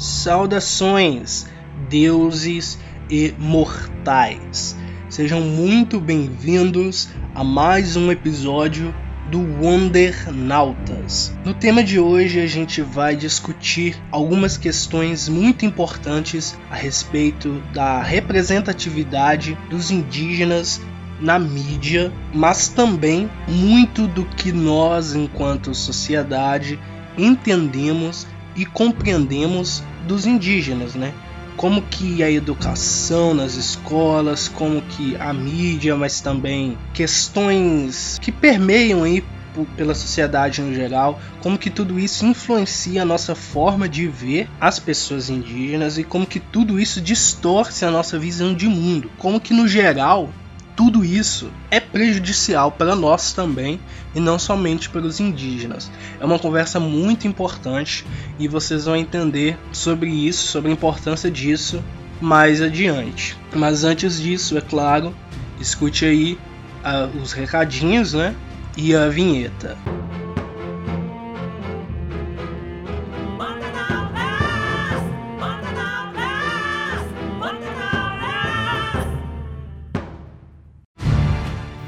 Saudações, deuses e mortais. Sejam muito bem-vindos a mais um episódio do Wondernautas. No tema de hoje a gente vai discutir algumas questões muito importantes a respeito da representatividade dos indígenas na mídia, mas também muito do que nós, enquanto sociedade, entendemos e compreendemos dos indígenas, né? Como que a educação nas escolas, como que a mídia, mas também questões que permeiam aí pela sociedade no geral, como que tudo isso influencia a nossa forma de ver as pessoas indígenas e como que tudo isso distorce a nossa visão de mundo, como que no geral tudo isso é prejudicial para nós também e não somente para os indígenas. É uma conversa muito importante e vocês vão entender sobre isso, sobre a importância disso mais adiante. Mas antes disso, é claro, escute aí uh, os recadinhos, né? E a vinheta.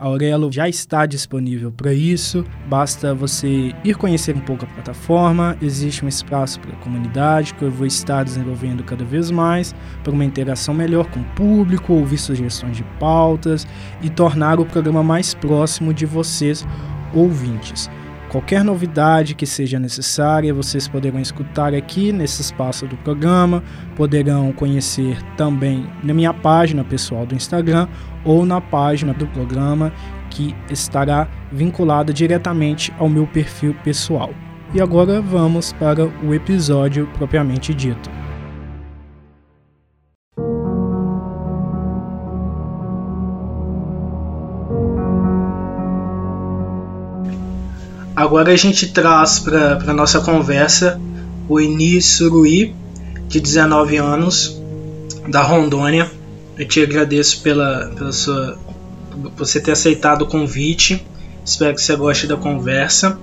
Aurelo já está disponível para isso, basta você ir conhecer um pouco a plataforma. Existe um espaço para a comunidade que eu vou estar desenvolvendo cada vez mais para uma interação melhor com o público, ouvir sugestões de pautas e tornar o programa mais próximo de vocês, ouvintes. Qualquer novidade que seja necessária, vocês poderão escutar aqui nesse espaço do programa, poderão conhecer também na minha página pessoal do Instagram ou na página do programa que estará vinculada diretamente ao meu perfil pessoal. E agora vamos para o episódio propriamente dito. Agora a gente traz para a nossa conversa o Eni Surui, de 19 anos, da Rondônia. Eu te agradeço pela, pela sua você ter aceitado o convite. Espero que você goste da conversa.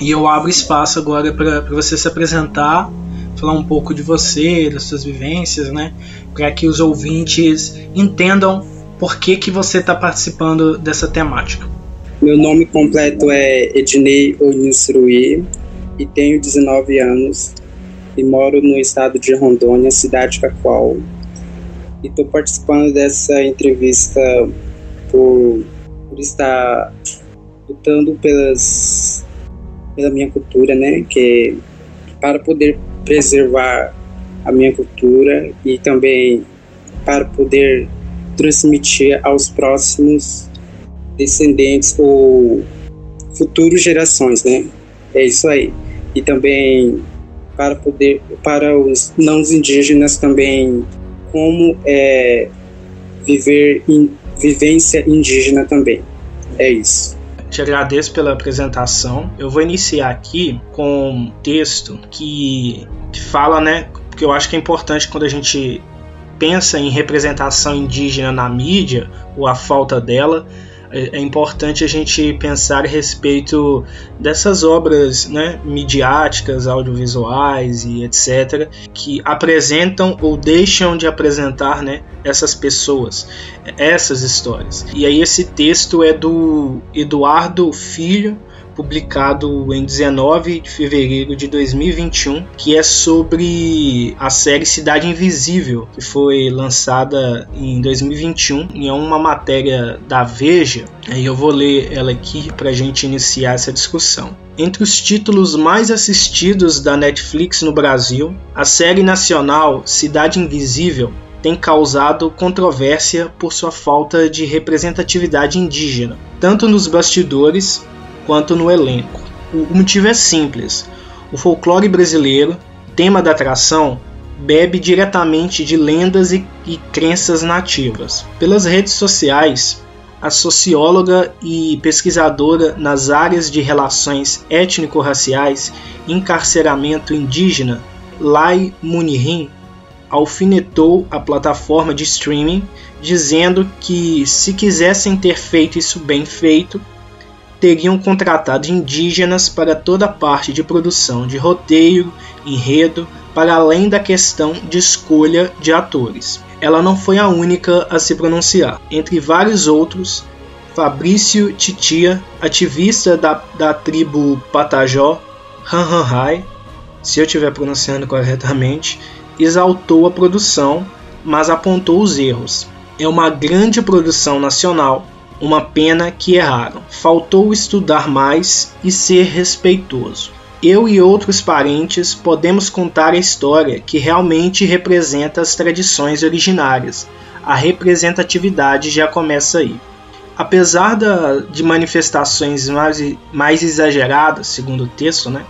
E eu abro espaço agora para você se apresentar, falar um pouco de você, das suas vivências, né? Para que os ouvintes entendam por que, que você está participando dessa temática. Meu nome completo é Ednei Oninsrui e tenho 19 anos e moro no estado de Rondônia, cidade Cacoal. E estou participando dessa entrevista por, por estar lutando pelas, pela minha cultura, né? Que para poder preservar a minha cultura e também para poder transmitir aos próximos descendentes ou futuras gerações, né? É isso aí. E também para poder para os não indígenas também como é viver em vivência indígena também. É isso. Te agradeço pela apresentação. Eu vou iniciar aqui com um texto que, que fala, né? Porque eu acho que é importante quando a gente pensa em representação indígena na mídia ou a falta dela, é, é importante a gente pensar a respeito dessas obras né, midiáticas, audiovisuais e etc., que apresentam ou deixam de apresentar né, essas pessoas, essas histórias. E aí esse texto é do Eduardo Filho, publicado em 19 de fevereiro de 2021, que é sobre a série Cidade Invisível, que foi lançada em 2021 e é uma matéria da Veja. Aí eu vou ler ela aqui para a gente iniciar essa discussão. Entre os títulos mais assistidos da Netflix no Brasil, a série nacional Cidade Invisível tem causado controvérsia por sua falta de representatividade indígena, tanto nos bastidores quanto no elenco. O motivo é simples: o folclore brasileiro, tema da atração, bebe diretamente de lendas e, e crenças nativas. Pelas redes sociais, a socióloga e pesquisadora nas áreas de relações étnico-raciais e encarceramento indígena, Lai Munihin, alfinetou a plataforma de streaming, dizendo que se quisessem ter feito isso bem feito, teriam contratado indígenas para toda a parte de produção de roteiro, enredo, para além da questão de escolha de atores. Ela não foi a única a se pronunciar. Entre vários outros, Fabrício Titia, ativista da, da tribo Patajó, Han Han se eu estiver pronunciando corretamente, exaltou a produção, mas apontou os erros. É uma grande produção nacional, uma pena que erraram. Faltou estudar mais e ser respeitoso. Eu e outros parentes podemos contar a história que realmente representa as tradições originárias. A representatividade já começa aí. Apesar da, de manifestações mais, mais exageradas, segundo o texto, né,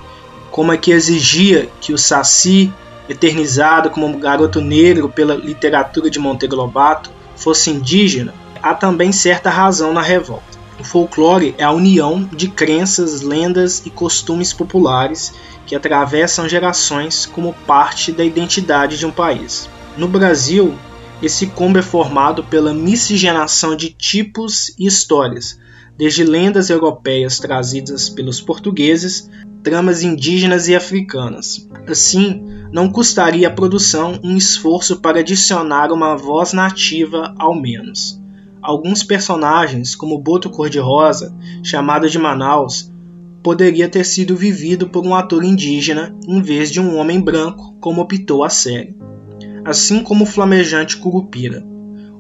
como a que exigia que o Saci eternizado como um garoto negro pela literatura de Monteiro Lobato, fosse indígena, há também certa razão na revolta. O folclore é a união de crenças, lendas e costumes populares que atravessam gerações como parte da identidade de um país. No Brasil, esse combo é formado pela miscigenação de tipos e histórias, desde lendas europeias trazidas pelos portugueses, tramas indígenas e africanas. Assim, não custaria à produção um esforço para adicionar uma voz nativa ao menos. Alguns personagens, como Boto Cor-de-Rosa, chamado de Manaus, poderia ter sido vivido por um ator indígena em vez de um homem branco, como optou a série. Assim como o flamejante Curupira.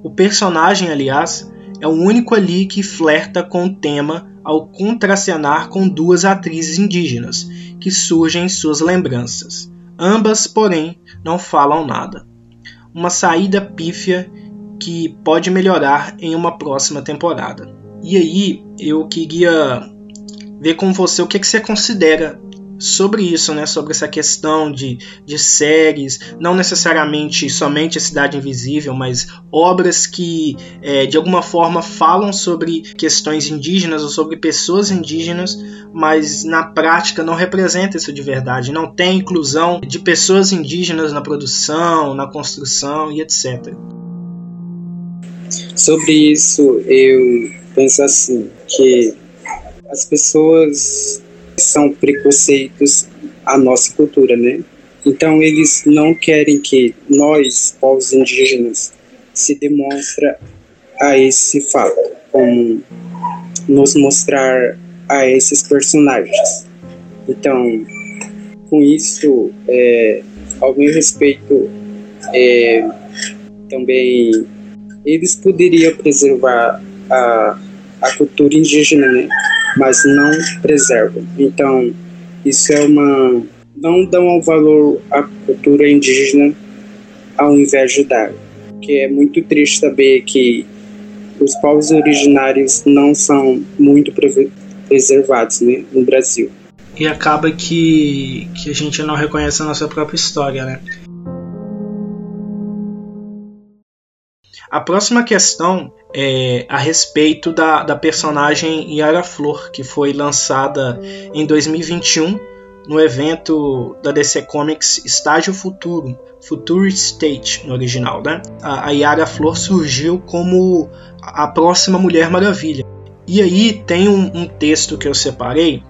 O personagem, aliás, é o único ali que flerta com o tema ao contracenar com duas atrizes indígenas que surgem em suas lembranças. Ambas, porém, não falam nada. Uma saída pífia que pode melhorar em uma próxima temporada. E aí, eu queria ver com você o que, que você considera sobre isso, né? Sobre essa questão de, de séries, não necessariamente somente a Cidade Invisível, mas obras que é, de alguma forma falam sobre questões indígenas ou sobre pessoas indígenas, mas na prática não representa isso de verdade. Não tem inclusão de pessoas indígenas na produção, na construção e etc. Sobre isso, eu penso assim, que as pessoas são preconceitos à nossa cultura, né? Então eles não querem que nós, povos indígenas, se demonstre a esse fato, como nos mostrar a esses personagens. Então, com isso, é, ao meu respeito, é, também eles poderiam preservar a, a cultura indígena, né? mas não preservam. Então, isso é uma. Não dão valor à cultura indígena ao invés de dar. Que é muito triste saber que os povos originários não são muito preservados né, no Brasil. E acaba que, que a gente não reconhece a nossa própria história, né? A próxima questão é a respeito da, da personagem Yara Flor, que foi lançada em 2021 no evento da DC Comics Estágio Futuro, Future State no original. Né? A, a Yara Flor surgiu como a próxima Mulher Maravilha. E aí tem um, um texto que eu separei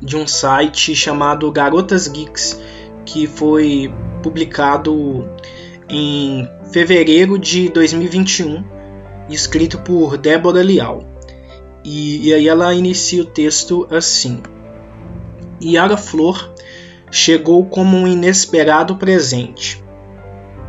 de um site chamado Garotas Geeks, que foi publicado em fevereiro de 2021, escrito por Débora Leal. E, e aí ela inicia o texto assim: Yara Flor chegou como um inesperado presente.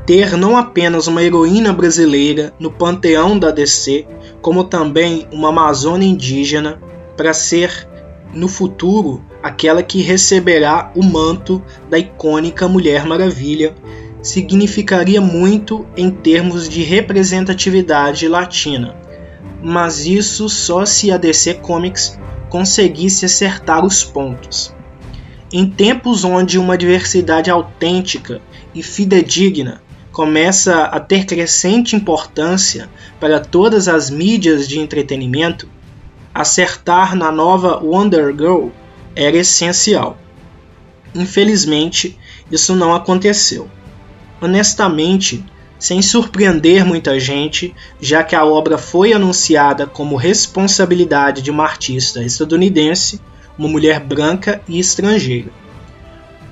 Ter não apenas uma heroína brasileira no panteão da DC, como também uma amazônia indígena para ser no futuro aquela que receberá o manto da icônica Mulher Maravilha, significaria muito em termos de representatividade latina. Mas isso só se a DC Comics conseguisse acertar os pontos. Em tempos onde uma diversidade autêntica e fidedigna começa a ter crescente importância para todas as mídias de entretenimento, acertar na nova Wonder Girl era essencial. Infelizmente, isso não aconteceu. Honestamente, sem surpreender muita gente, já que a obra foi anunciada como responsabilidade de uma artista estadunidense, uma mulher branca e estrangeira.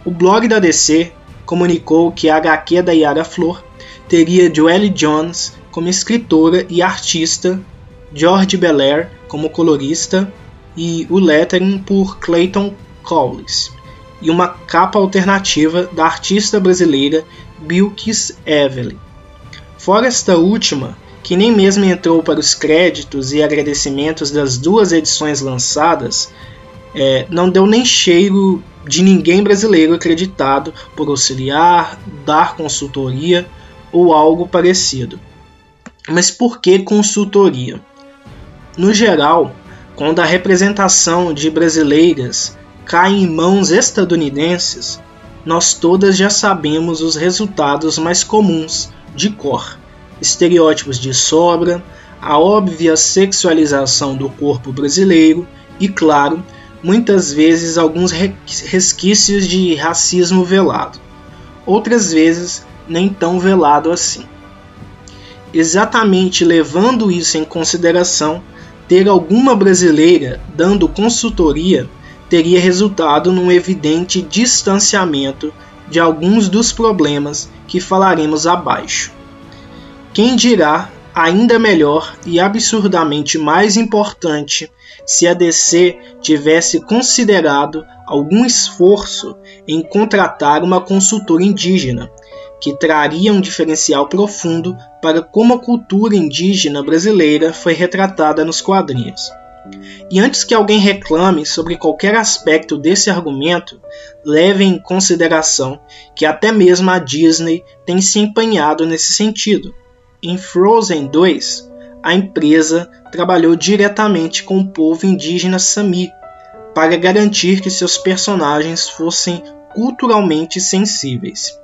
O blog da DC comunicou que a HQ da Yara Flor teria Joelle Jones como escritora e artista, George Belair como colorista e o lettering por Clayton Cowles, e uma capa alternativa da artista brasileira Bilkis Evelyn. Fora esta última, que nem mesmo entrou para os créditos e agradecimentos das duas edições lançadas, é, não deu nem cheiro de ninguém brasileiro acreditado por auxiliar, dar consultoria ou algo parecido. Mas por que consultoria? No geral, quando a representação de brasileiras cai em mãos estadunidenses, nós todas já sabemos os resultados mais comuns de cor: estereótipos de sobra, a óbvia sexualização do corpo brasileiro e, claro, muitas vezes alguns resquícios de racismo velado, outras vezes nem tão velado assim. Exatamente levando isso em consideração, ter alguma brasileira dando consultoria teria resultado num evidente distanciamento de alguns dos problemas que falaremos abaixo. Quem dirá, ainda melhor e absurdamente mais importante, se a DC tivesse considerado algum esforço em contratar uma consultora indígena, que traria um diferencial profundo para como a cultura indígena brasileira foi retratada nos quadrinhos. E antes que alguém reclame sobre qualquer aspecto desse argumento, leve em consideração que até mesmo a Disney tem se empenhado nesse sentido. Em Frozen 2, a empresa trabalhou diretamente com o povo indígena Sami para garantir que seus personagens fossem culturalmente sensíveis.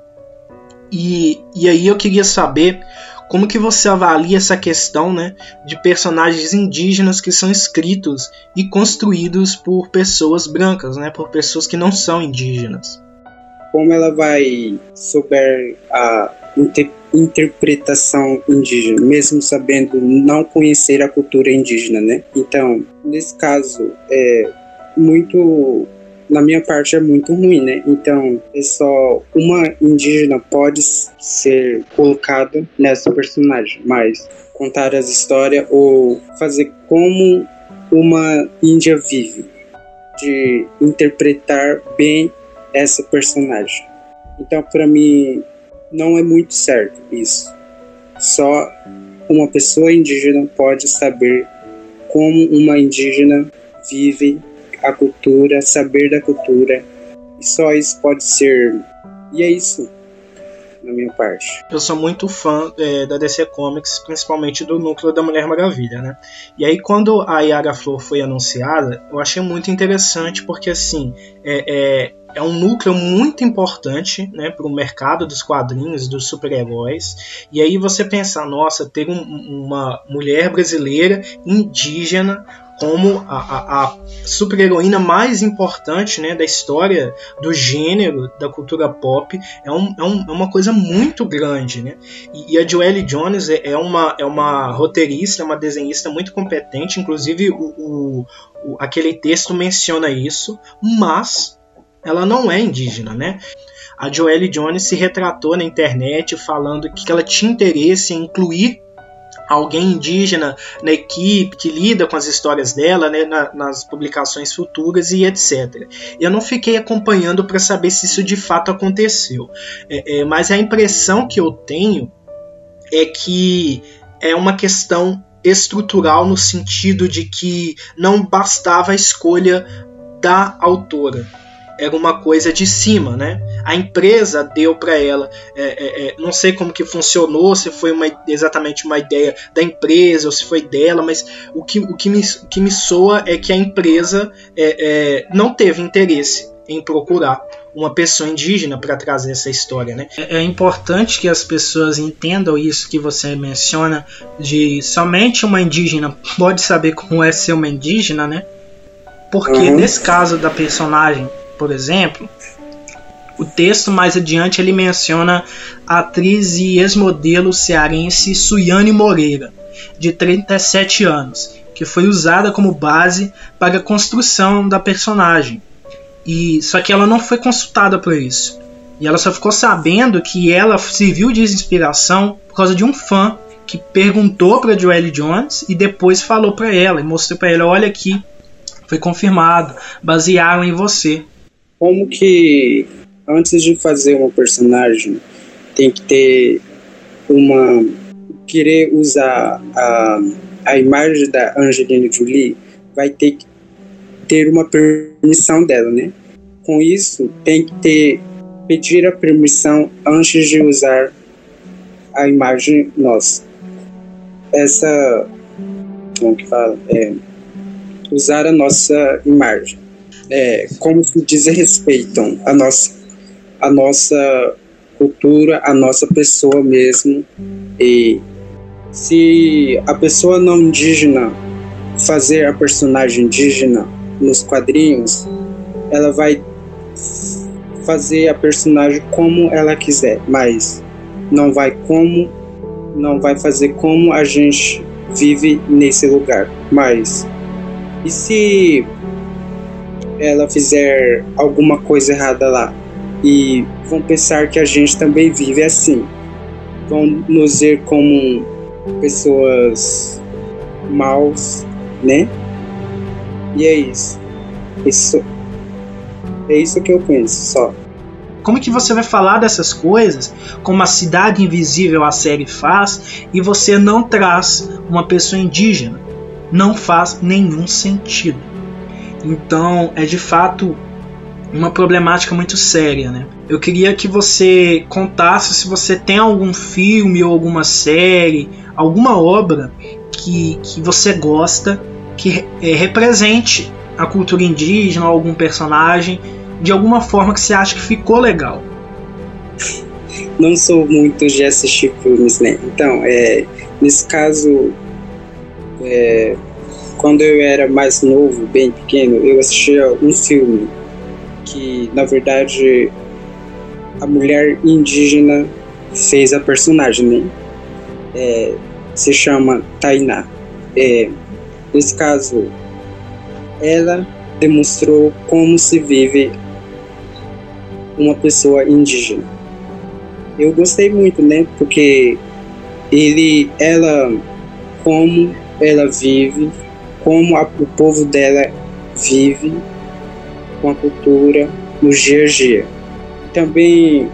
E, e aí eu queria saber como que você avalia essa questão né, de personagens indígenas que são escritos e construídos por pessoas brancas, né, por pessoas que não são indígenas? Como ela vai souber a inter interpretação indígena, mesmo sabendo não conhecer a cultura indígena, né? Então, nesse caso, é muito na minha parte é muito ruim, né? Então, é só uma indígena pode ser colocada nessa personagem, mas contar as histórias ou fazer como uma índia vive, de interpretar bem essa personagem. Então, para mim, não é muito certo isso. Só uma pessoa indígena pode saber como uma indígena vive a cultura, saber da cultura. E só isso pode ser. E é isso, na minha parte. Eu sou muito fã é, da DC Comics, principalmente do núcleo da Mulher Maravilha, né? E aí, quando a Yara Flor foi anunciada, eu achei muito interessante, porque assim. É, é, é um núcleo muito importante né, para o mercado dos quadrinhos, dos super-heróis. E aí você pensar, nossa, ter um, uma mulher brasileira indígena como a, a, a super-heroína mais importante né, da história do gênero, da cultura pop, é, um, é, um, é uma coisa muito grande. Né? E, e a Joelle Jones é, é, uma, é uma roteirista, é uma desenhista muito competente, inclusive o, o, o, aquele texto menciona isso, mas ela não é indígena, né? A Joelle Jones se retratou na internet falando que ela tinha interesse em incluir alguém indígena na equipe que lida com as histórias dela, né, na, nas publicações futuras e etc. Eu não fiquei acompanhando para saber se isso de fato aconteceu, é, é, mas a impressão que eu tenho é que é uma questão estrutural no sentido de que não bastava a escolha da autora era uma coisa de cima, né? A empresa deu para ela, é, é, é, não sei como que funcionou, se foi uma, exatamente uma ideia da empresa ou se foi dela, mas o que, o que, me, o que me soa é que a empresa é, é, não teve interesse em procurar uma pessoa indígena para trazer essa história, né? É, é importante que as pessoas entendam isso que você menciona de somente uma indígena pode saber como é ser uma indígena, né? Porque uhum. nesse caso da personagem por exemplo, o texto mais adiante ele menciona a atriz e ex-modelo cearense Suiane Moreira, de 37 anos, que foi usada como base para a construção da personagem. E só que ela não foi consultada para isso. E ela só ficou sabendo que ela serviu de inspiração por causa de um fã que perguntou para Joelle Jones e depois falou para ela e mostrou para ela, olha aqui, foi confirmado, basearam em você como que antes de fazer uma personagem tem que ter uma querer usar a, a imagem da Angelina Jolie vai ter que ter uma permissão dela, né? Com isso tem que ter pedir a permissão antes de usar a imagem nossa. Essa como que fala? É, usar a nossa imagem é, como se desrespeitam a nossa, a nossa cultura, a nossa pessoa mesmo. E se a pessoa não indígena fazer a personagem indígena nos quadrinhos, ela vai fazer a personagem como ela quiser, mas não vai como não vai fazer como a gente vive nesse lugar. Mas e se ela fizer alguma coisa errada lá e vão pensar que a gente também vive assim. Vão nos ver como pessoas maus, né? E é isso. Isso é isso que eu penso só. Como que você vai falar dessas coisas, como a cidade invisível a série faz, e você não traz uma pessoa indígena? Não faz nenhum sentido. Então, é de fato uma problemática muito séria, né? Eu queria que você contasse se você tem algum filme ou alguma série, alguma obra que, que você gosta que é, represente a cultura indígena algum personagem de alguma forma que você acha que ficou legal. Não sou muito de assistir filmes, né? Então, é, nesse caso, é, quando eu era mais novo, bem pequeno, eu assistia um filme que, na verdade, a mulher indígena fez a personagem, né? É, se chama Tainá. É, nesse caso, ela demonstrou como se vive uma pessoa indígena. Eu gostei muito, né? Porque ele, ela, como ela vive como a, o povo dela vive com a cultura no dia a dia. Também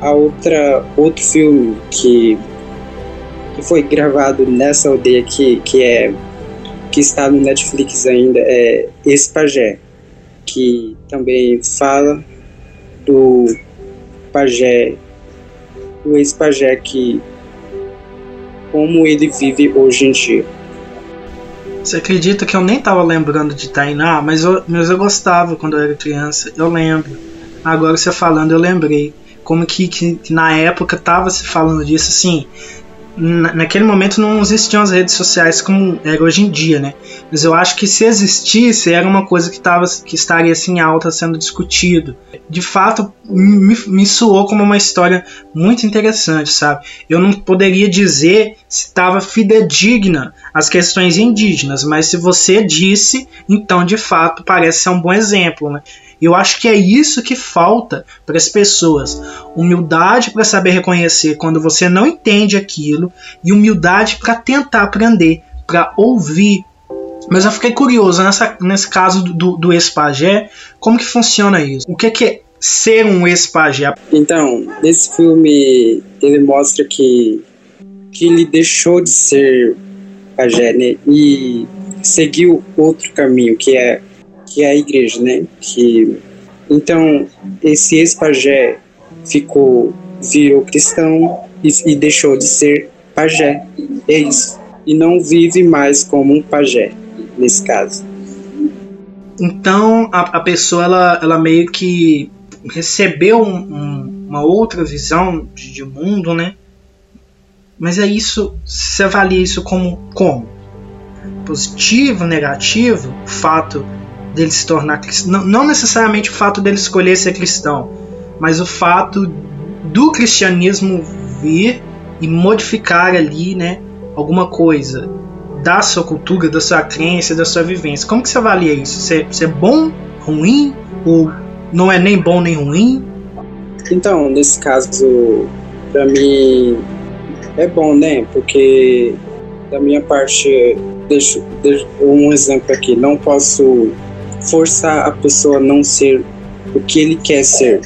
a outra outro filme que que foi gravado nessa aldeia aqui, que é que está no Netflix ainda é Espagé, que também fala do pajé, do ex-pajé que como ele vive hoje em dia. Você acredita que eu nem tava lembrando de Tainá, mas eu, mas eu gostava quando eu era criança, eu lembro. Agora você falando, eu lembrei. Como que, que, que na época tava se falando disso, assim, naquele momento não existiam as redes sociais como era hoje em dia, né? Mas eu acho que se existisse era uma coisa que, tava, que estaria assim alta sendo discutido. De fato, me, me soou como uma história muito interessante, sabe? Eu não poderia dizer se estava fidedigna às questões indígenas, mas se você disse, então de fato parece ser um bom exemplo, né? Eu acho que é isso que falta para as pessoas: humildade para saber reconhecer quando você não entende aquilo e humildade para tentar aprender, para ouvir. Mas eu fiquei curioso nessa, nesse caso do, do ex-pajé, como que funciona isso? O que, que é ser um ex-pajé? Então, nesse filme ele mostra que, que ele deixou de ser pajé né, e seguiu outro caminho, que é que é a igreja, né? Que então esse ex-pajé ficou virou cristão e, e deixou de ser pajé. É isso. E não vive mais como um pajé nesse caso. Então a, a pessoa ela, ela meio que recebeu um, um, uma outra visão de, de, mundo, né? Mas é isso, você avalia isso como como? Positivo, negativo, fato dele se tornar cristão, não, não necessariamente o fato dele escolher ser cristão, mas o fato do cristianismo vir e modificar ali, né, alguma coisa da sua cultura, da sua crença, da sua vivência. Como que você avalia isso? Você, é bom, ruim ou não é nem bom nem ruim? Então, nesse caso, para mim é bom, né? Porque da minha parte, deixo, deixo um exemplo aqui. Não posso forçar a pessoa a não ser o que ele quer ser,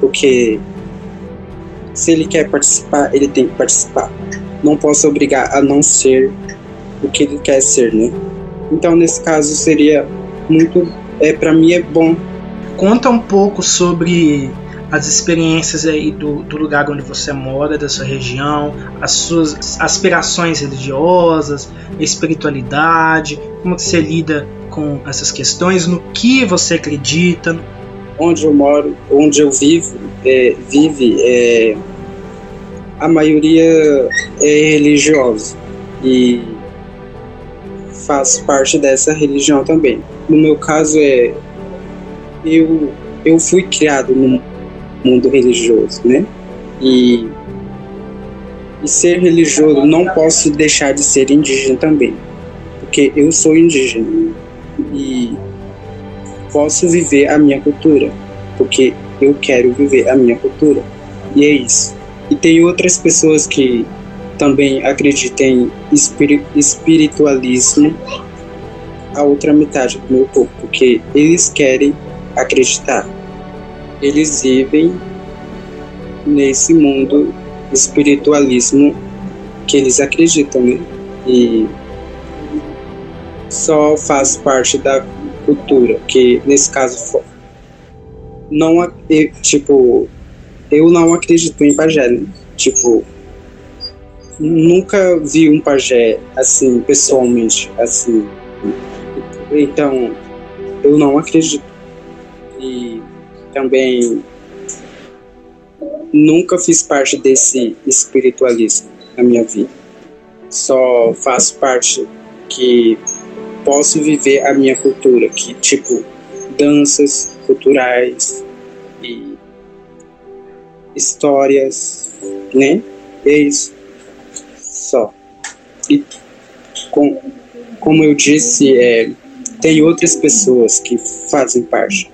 porque se ele quer participar, ele tem que participar. Não posso obrigar a não ser o que ele quer ser, né? Então, nesse caso, seria muito. É, para mim é bom. Conta um pouco sobre as experiências aí do, do, lugar onde você mora, da sua região, as suas aspirações religiosas, espiritualidade, como que você lida com essas questões, no que você acredita. Onde eu moro, onde eu vivo, é, vive, é, a maioria é religiosa e faço parte dessa religião também. No meu caso é eu eu fui criado no mundo religioso, né? E e ser religioso não posso deixar de ser indígena também, porque eu sou indígena e posso viver a minha cultura, porque eu quero viver a minha cultura. E é isso. E tem outras pessoas que também acreditam em espiritualismo, a outra metade do meu corpo, porque eles querem acreditar. Eles vivem nesse mundo espiritualismo que eles acreditam, né? E só faz parte da cultura, que nesse caso não tipo eu não acredito em pajé, né? tipo nunca vi um pajé assim pessoalmente assim. Então eu não acredito. E também nunca fiz parte desse espiritualismo na minha vida. Só faço parte que posso viver a minha cultura, que tipo danças culturais e histórias, né? É isso. Só. E com, como eu disse, é, tem outras pessoas que fazem parte.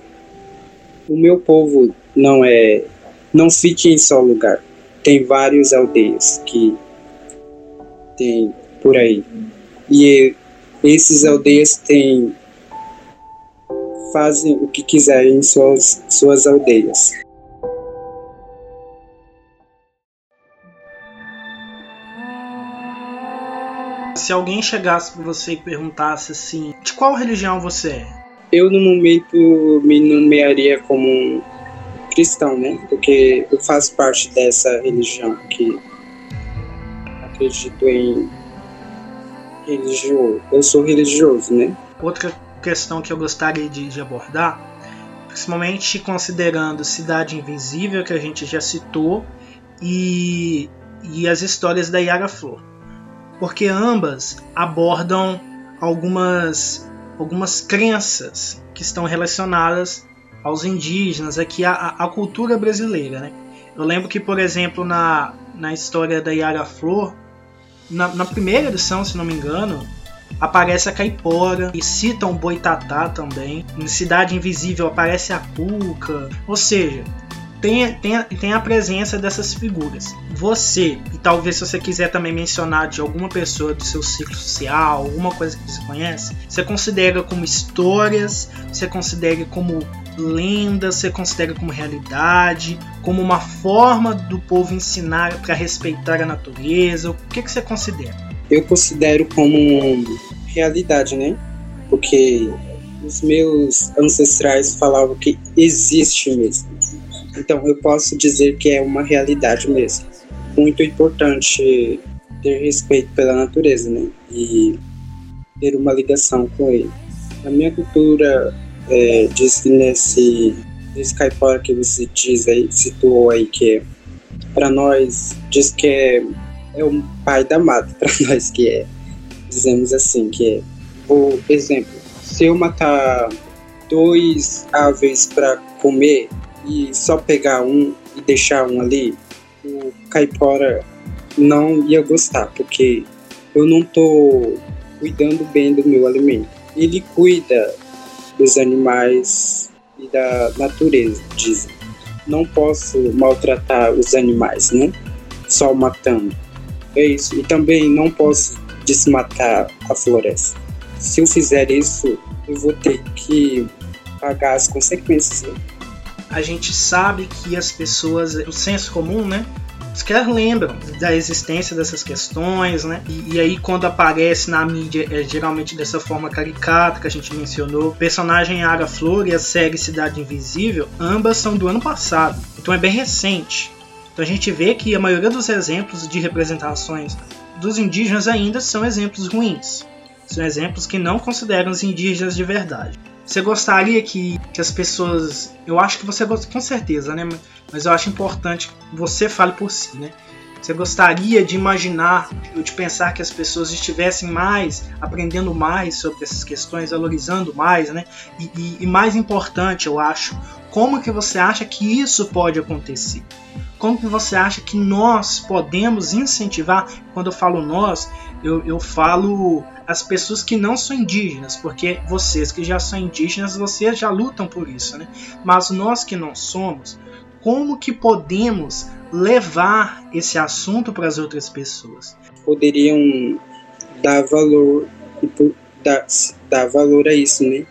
O meu povo não é, não fica em só lugar. Tem várias aldeias que tem por aí. E esses aldeias têm fazem o que quiserem em suas, suas aldeias. Se alguém chegasse para você e perguntasse assim, de qual religião você é? Eu no momento me nomearia como um cristão, né? Porque eu faço parte dessa religião que acredito em religioso. Eu sou religioso, né? Outra questão que eu gostaria de, de abordar, principalmente considerando Cidade Invisível, que a gente já citou, e, e as histórias da Yara Flor. Porque ambas abordam algumas, algumas crenças que estão relacionadas aos indígenas, aqui à, à cultura brasileira. Né? Eu lembro que, por exemplo, na, na história da Yara Flor, na, na, primeira edição, se não me engano, aparece a Caipora e citam o Boitatá também. Em Cidade Invisível aparece a Cuca. Ou seja, tem, tem, tem a presença dessas figuras. Você, e talvez se você quiser também mencionar de alguma pessoa do seu ciclo social, alguma coisa que você conhece, você considera como histórias, você considera como lendas, você considera como realidade, como uma forma do povo ensinar para respeitar a natureza? O que, que você considera? Eu considero como realidade, né? Porque os meus ancestrais falavam que existe mesmo. Então eu posso dizer que é uma realidade mesmo. Muito importante ter respeito pela natureza, né? E ter uma ligação com ele. A minha cultura é, diz que nesse, nesse caipora que você diz aí, situou aí, que é, para nós, diz que é, é o pai da mata, para nós que é, dizemos assim, que é, por exemplo, se eu matar dois aves para comer e só pegar um e deixar um ali, o caipora não ia gostar, porque eu não tô cuidando bem do meu alimento. Ele cuida dos animais e da natureza, dizem. Não posso maltratar os animais, né? Só matando. É isso. E também não posso desmatar a floresta. Se eu fizer isso, eu vou ter que pagar as consequências. Né? A gente sabe que as pessoas, o senso comum, né? Sequer lembram da existência dessas questões, né? E, e, aí quando aparece na mídia é geralmente dessa forma caricata que a gente mencionou. O personagem Ara Flor e a série Cidade Invisível, ambas são do ano passado, então é bem recente. Então a gente vê que a maioria dos exemplos de representações dos indígenas ainda são exemplos ruins. São exemplos que não consideram os indígenas de verdade. Você gostaria que, que as pessoas. Eu acho que você gosta, com certeza, né? Mas eu acho importante que você fale por si, né? Você gostaria de imaginar ou de pensar que as pessoas estivessem mais, aprendendo mais sobre essas questões, valorizando mais, né? E, e, e mais importante, eu acho, como que você acha que isso pode acontecer? Como que você acha que nós podemos incentivar? Quando eu falo nós, eu, eu falo as pessoas que não são indígenas, porque vocês que já são indígenas, vocês já lutam por isso, né? Mas nós que não somos, como que podemos levar esse assunto para as outras pessoas? Poderiam dar valor dar, dar valor a isso, né?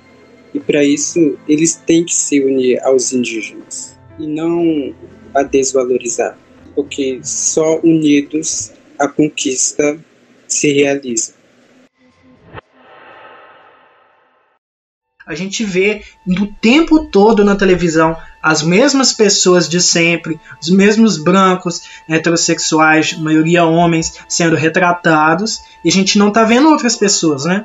E para isso eles têm que se unir aos indígenas e não a desvalorizar, porque só unidos a conquista se realiza. A gente vê no tempo todo na televisão as mesmas pessoas de sempre, os mesmos brancos, heterossexuais, maioria homens, sendo retratados, e a gente não está vendo outras pessoas, né?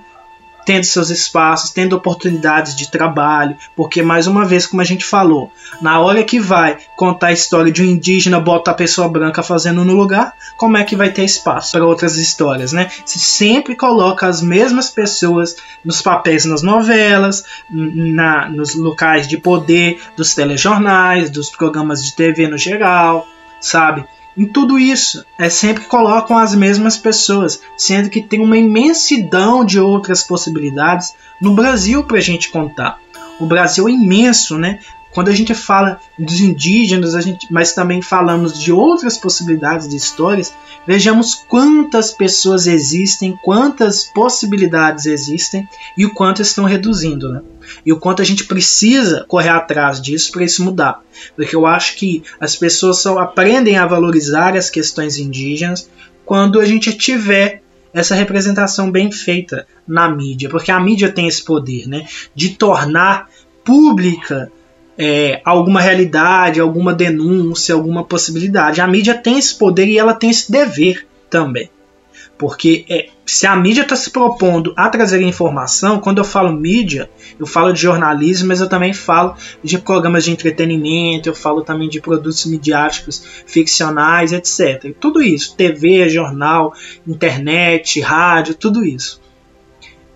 Tendo seus espaços, tendo oportunidades de trabalho, porque mais uma vez, como a gente falou, na hora que vai contar a história de um indígena, bota a pessoa branca fazendo no lugar, como é que vai ter espaço para outras histórias, né? Se sempre coloca as mesmas pessoas nos papéis nas novelas, na, nos locais de poder dos telejornais, dos programas de TV no geral, sabe? Em tudo isso, é sempre que colocam as mesmas pessoas, sendo que tem uma imensidão de outras possibilidades no Brasil para a gente contar. O Brasil é imenso, né? Quando a gente fala dos indígenas, a gente, mas também falamos de outras possibilidades de histórias, vejamos quantas pessoas existem, quantas possibilidades existem e o quanto estão reduzindo, né? E o quanto a gente precisa correr atrás disso para isso mudar. Porque eu acho que as pessoas só aprendem a valorizar as questões indígenas quando a gente tiver essa representação bem feita na mídia, porque a mídia tem esse poder, né, de tornar pública é, alguma realidade, alguma denúncia, alguma possibilidade. A mídia tem esse poder e ela tem esse dever também. Porque é, se a mídia está se propondo a trazer informação, quando eu falo mídia, eu falo de jornalismo, mas eu também falo de programas de entretenimento, eu falo também de produtos midiáticos ficcionais, etc. Tudo isso, TV, jornal, internet, rádio, tudo isso.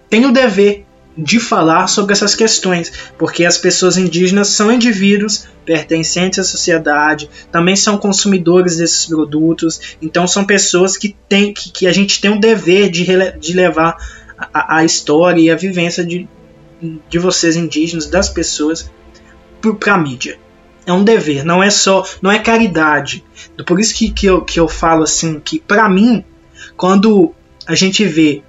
Tem o dever de falar sobre essas questões, porque as pessoas indígenas são indivíduos pertencentes à sociedade, também são consumidores desses produtos, então são pessoas que, tem, que, que a gente tem o dever de, de levar a, a história e a vivência de, de vocês indígenas, das pessoas, para a mídia. É um dever, não é só, não é caridade. Por isso que, que, eu, que eu falo assim, que para mim, quando a gente vê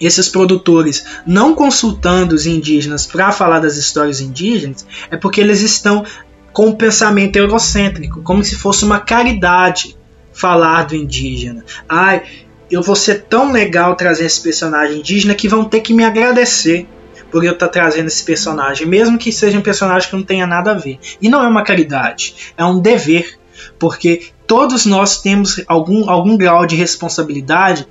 esses produtores não consultando os indígenas para falar das histórias indígenas, é porque eles estão com um pensamento eurocêntrico, como se fosse uma caridade falar do indígena. Ai, eu vou ser tão legal trazer esse personagem indígena que vão ter que me agradecer. por eu estar tá trazendo esse personagem, mesmo que seja um personagem que não tenha nada a ver. E não é uma caridade, é um dever, porque todos nós temos algum, algum grau de responsabilidade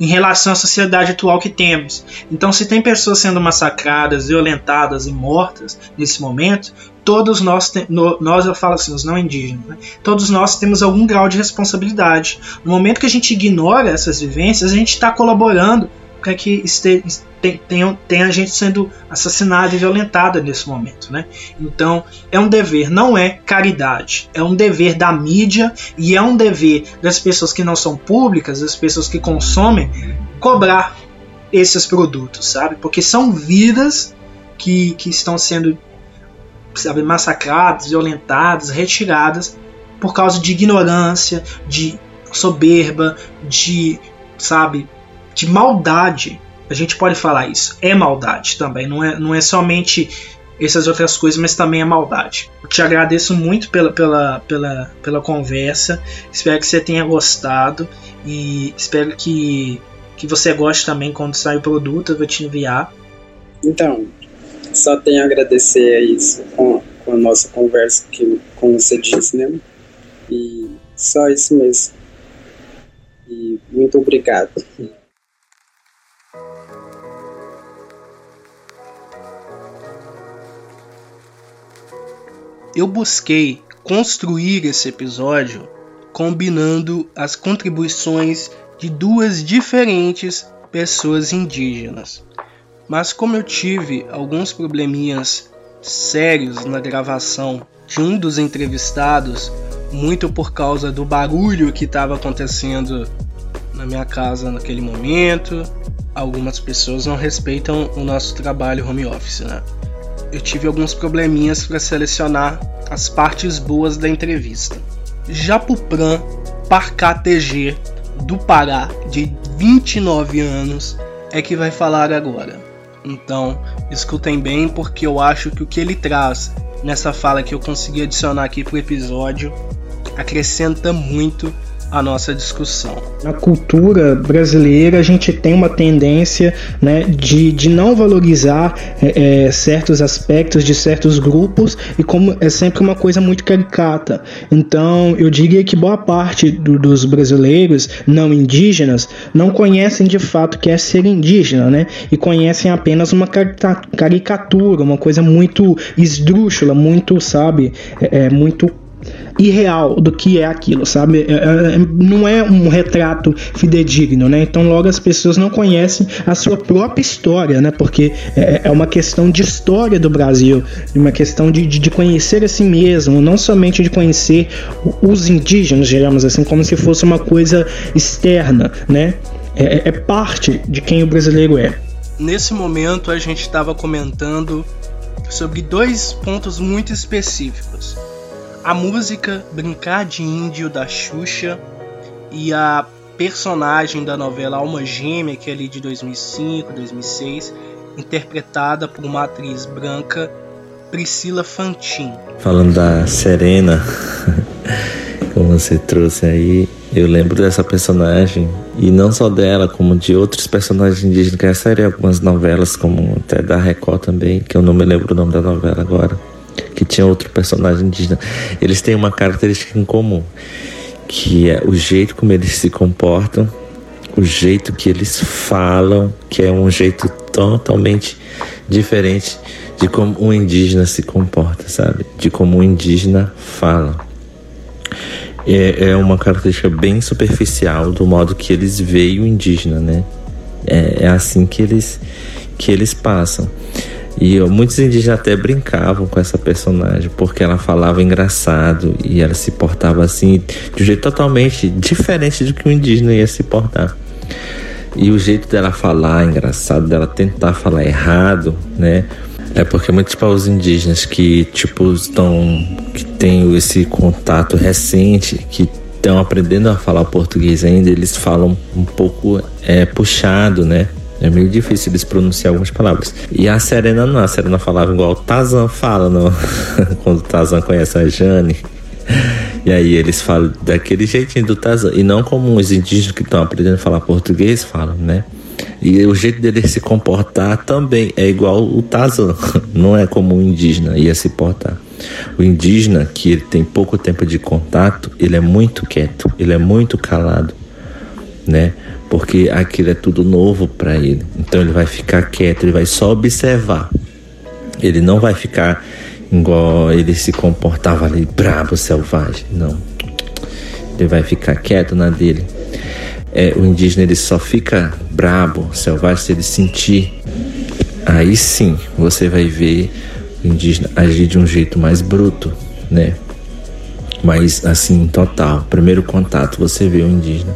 em relação à sociedade atual que temos. Então, se tem pessoas sendo massacradas, violentadas e mortas nesse momento, todos nós, nós eu falo assim, os não indígenas, né? todos nós temos algum grau de responsabilidade. No momento que a gente ignora essas vivências, a gente está colaborando para que tenha, tenha gente sendo assassinada e violentada nesse momento. Né? Então é um dever, não é caridade, é um dever da mídia e é um dever das pessoas que não são públicas, das pessoas que consomem, cobrar esses produtos, sabe? Porque são vidas que, que estão sendo sabe, massacradas, violentadas, retiradas por causa de ignorância, de soberba, de sabe, de maldade. A gente pode falar isso. É maldade também. Não é, não é somente essas outras coisas, mas também é maldade. te agradeço muito pela, pela, pela, pela conversa. Espero que você tenha gostado. E espero que, que você goste também quando sair o produto. Eu vou te enviar. Então, só tenho a agradecer a isso com, com a nossa conversa, que, como você disse, né? E só isso mesmo. E muito obrigado. Eu busquei construir esse episódio combinando as contribuições de duas diferentes pessoas indígenas. Mas como eu tive alguns probleminhas sérios na gravação de um dos entrevistados, muito por causa do barulho que estava acontecendo na minha casa naquele momento, algumas pessoas não respeitam o nosso trabalho home office, né? Eu tive alguns probleminhas para selecionar as partes boas da entrevista. Japupran Parká TG, do Pará, de 29 anos, é que vai falar agora. Então, escutem bem, porque eu acho que o que ele traz nessa fala que eu consegui adicionar aqui pro episódio acrescenta muito a nossa discussão. Na cultura brasileira, a gente tem uma tendência né, de, de não valorizar é, é, certos aspectos de certos grupos e como é sempre uma coisa muito caricata. Então, eu diria que boa parte do, dos brasileiros não indígenas não conhecem de fato o que é ser indígena, né? E conhecem apenas uma caricatura, uma coisa muito esdrúxula, muito, sabe, é, é muito irreal do que é aquilo, sabe? É, é, não é um retrato fidedigno, né? Então logo as pessoas não conhecem a sua própria história, né? Porque é, é uma questão de história do Brasil, uma questão de, de, de, conhecer a si mesmo, não somente de conhecer os indígenas, digamos assim, como se fosse uma coisa externa, né? É, é parte de quem o brasileiro é. Nesse momento a gente estava comentando sobre dois pontos muito específicos a música Brincar de Índio da Xuxa e a personagem da novela Alma Gêmea, que é ali de 2005, 2006, interpretada por uma atriz branca, Priscila Fantin. Falando da Serena, como você trouxe aí, eu lembro dessa personagem e não só dela, como de outros personagens indígenas que essa algumas novelas, como até da Record também, que eu não me lembro o nome da novela agora que tinha outro personagem indígena, eles têm uma característica em comum, que é o jeito como eles se comportam, o jeito que eles falam, que é um jeito totalmente diferente de como um indígena se comporta, sabe? De como um indígena fala. É, é uma característica bem superficial do modo que eles veem o indígena, né? É, é assim que eles, que eles passam. E muitos indígenas até brincavam com essa personagem, porque ela falava engraçado e ela se portava assim, de um jeito totalmente diferente do que o indígena ia se portar. E o jeito dela falar, engraçado, dela tentar falar errado, né? É porque muitos povos indígenas que, tipo, estão. que têm esse contato recente, que estão aprendendo a falar português ainda, eles falam um pouco é, puxado, né? É meio difícil eles pronunciar algumas palavras. E a Serena não, a Serena falava igual o Tazan fala no... quando o Tazan conhece a Jane. E aí eles falam daquele jeitinho do Tazan. E não como os indígenas que estão aprendendo a falar português falam, né? E o jeito dele se comportar também é igual o Tarzan, não é como o indígena ia se portar. O indígena, que ele tem pouco tempo de contato, ele é muito quieto, ele é muito calado, né? Porque aquilo é tudo novo para ele. Então ele vai ficar quieto, ele vai só observar. Ele não vai ficar igual ele se comportava ali, brabo, selvagem. Não. Ele vai ficar quieto na dele. É, o indígena ele só fica brabo, selvagem, se ele sentir. Aí sim você vai ver o indígena agir de um jeito mais bruto, né? Mas assim, total. Primeiro contato, você vê o indígena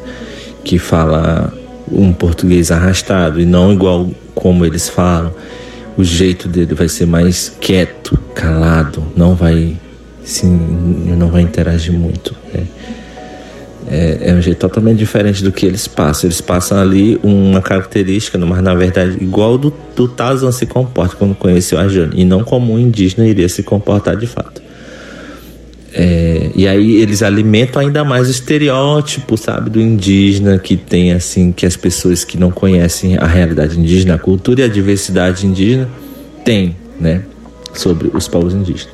que fala um português arrastado e não igual como eles falam o jeito dele vai ser mais quieto, calado, não vai sim, não vai interagir muito. Né? É, é, um jeito totalmente diferente do que eles passam. Eles passam ali uma característica, mas na verdade igual do, do se comporta quando conheceu a Jane, e não como um indígena iria se comportar de fato. É, e aí eles alimentam ainda mais o estereótipo, sabe, do indígena que tem assim, que as pessoas que não conhecem a realidade indígena, a cultura e a diversidade indígena têm, né, sobre os povos indígenas.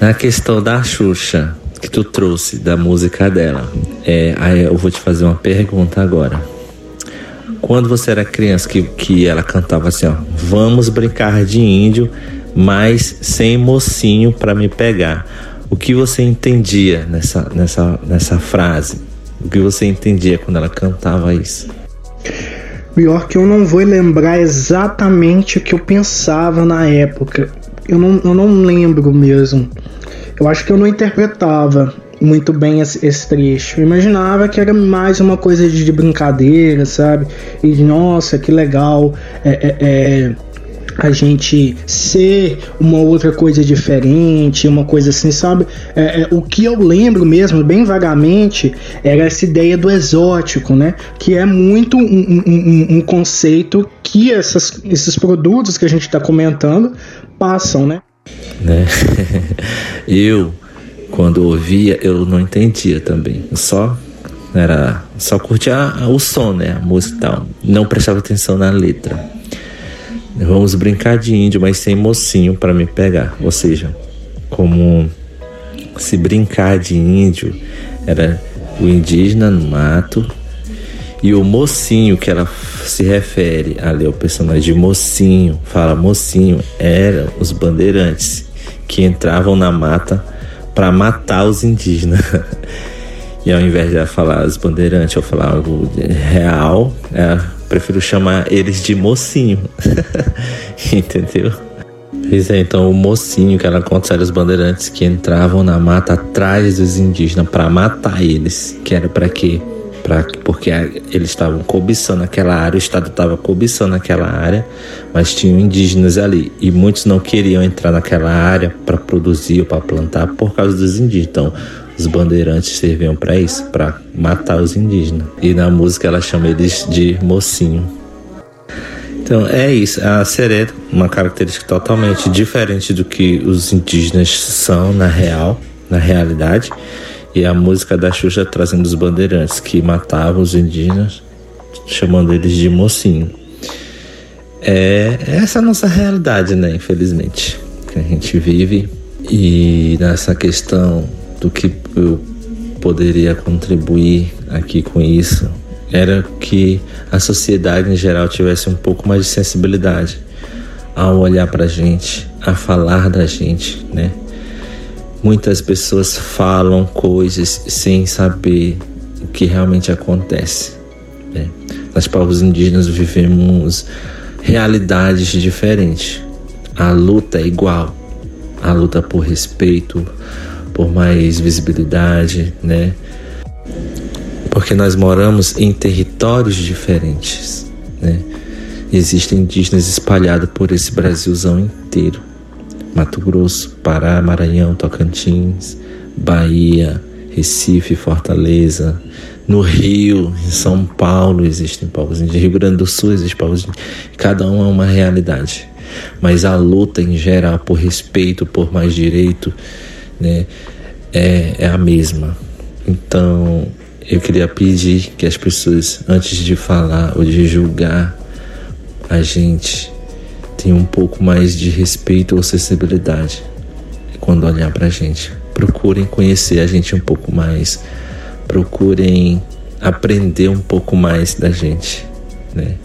Na questão da Xuxa que tu trouxe da música dela, é, aí eu vou te fazer uma pergunta agora. Quando você era criança que, que ela cantava assim, ó, vamos brincar de índio, mas sem mocinho para me pegar o que você entendia nessa, nessa, nessa frase? O que você entendia quando ela cantava isso? Pior que eu não vou lembrar exatamente o que eu pensava na época. Eu não, eu não lembro mesmo. Eu acho que eu não interpretava muito bem esse, esse trecho. Eu imaginava que era mais uma coisa de, de brincadeira, sabe? E nossa, que legal. É, é, é a gente ser uma outra coisa diferente, uma coisa assim, sabe? É, é, o que eu lembro mesmo, bem vagamente, era essa ideia do exótico, né? Que é muito um, um, um conceito que essas, esses produtos que a gente está comentando passam, né? né? eu, quando ouvia, eu não entendia também. Só era só curtia o som, né? A música e tal. Não prestava atenção na letra. Vamos brincar de índio, mas sem mocinho para me pegar. Ou seja, como se brincar de índio era o indígena no mato e o mocinho que ela se refere ali, o personagem de mocinho, fala mocinho, eram os bandeirantes que entravam na mata para matar os indígenas. e ao invés de ela falar os bandeirantes ou falar algo real, ela prefiro chamar eles de mocinho. Entendeu? Pois é, então o mocinho que era os bandeirantes que entravam na mata atrás dos indígenas para matar eles. Que era para quê? Pra, porque eles estavam cobiçando aquela área, o Estado estava cobiçando aquela área, mas tinham indígenas ali. E muitos não queriam entrar naquela área para produzir ou para plantar por causa dos indígenas. Então, os bandeirantes serviam para isso, para matar os indígenas. E na música ela chama eles de mocinho. Então é isso, a serena, uma característica totalmente diferente do que os indígenas são na real, na realidade. E a música da Xuxa trazendo os bandeirantes que matavam os indígenas, chamando eles de mocinho. É essa é a nossa realidade, né? Infelizmente, que a gente vive. E nessa questão do que eu poderia contribuir aqui com isso era que a sociedade em geral tivesse um pouco mais de sensibilidade ao olhar para a gente, a falar da gente, né? Muitas pessoas falam coisas sem saber o que realmente acontece. Né? Nós povos indígenas vivemos realidades diferentes. A luta é igual, a luta por respeito, por mais visibilidade, né? Porque nós moramos em territórios diferentes, né? Existem indígenas espalhados por esse Brasilzão inteiro. Mato Grosso, Pará, Maranhão, Tocantins, Bahia, Recife, Fortaleza, no Rio, em São Paulo existem povos indígenas, Rio Grande do Sul existem povos indígenas. Cada um é uma realidade. Mas a luta em geral por respeito, por mais direito, né, é, é a mesma. Então, eu queria pedir que as pessoas, antes de falar ou de julgar a gente, tenham um pouco mais de respeito ou sensibilidade quando olhar pra gente. Procurem conhecer a gente um pouco mais, procurem aprender um pouco mais da gente, né?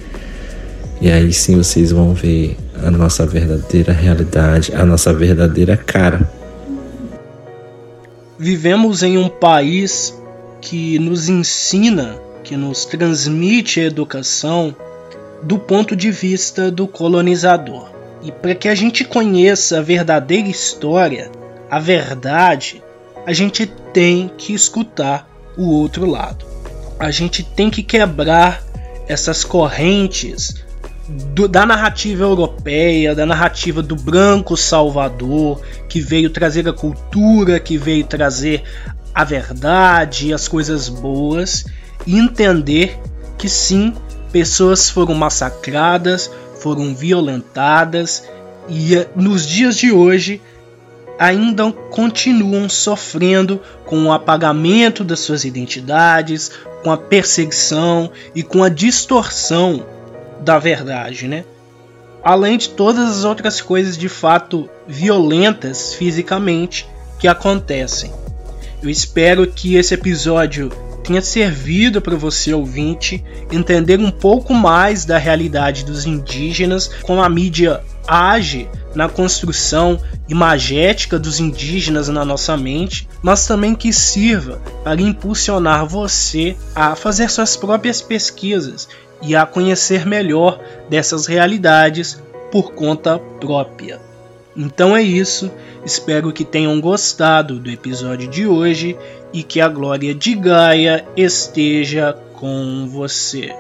E aí sim vocês vão ver a nossa verdadeira realidade, a nossa verdadeira cara. Vivemos em um país que nos ensina, que nos transmite a educação do ponto de vista do colonizador. E para que a gente conheça a verdadeira história, a verdade, a gente tem que escutar o outro lado. A gente tem que quebrar essas correntes do, da narrativa europeia, da narrativa do branco salvador, que veio trazer a cultura, que veio trazer a verdade, as coisas boas, e entender que sim, pessoas foram massacradas, foram violentadas e eh, nos dias de hoje ainda continuam sofrendo com o apagamento das suas identidades, com a perseguição e com a distorção da verdade, né? Além de todas as outras coisas de fato violentas fisicamente que acontecem. Eu espero que esse episódio tenha servido para você ouvinte entender um pouco mais da realidade dos indígenas, como a mídia age na construção imagética dos indígenas na nossa mente, mas também que sirva para impulsionar você a fazer suas próprias pesquisas e a conhecer melhor dessas realidades por conta própria. Então é isso, espero que tenham gostado do episódio de hoje e que a glória de Gaia esteja com você.